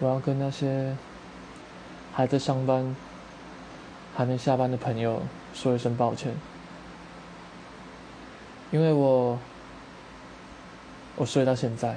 我要跟那些还在上班还没下班的朋友说一声抱歉。因为我我睡到现在。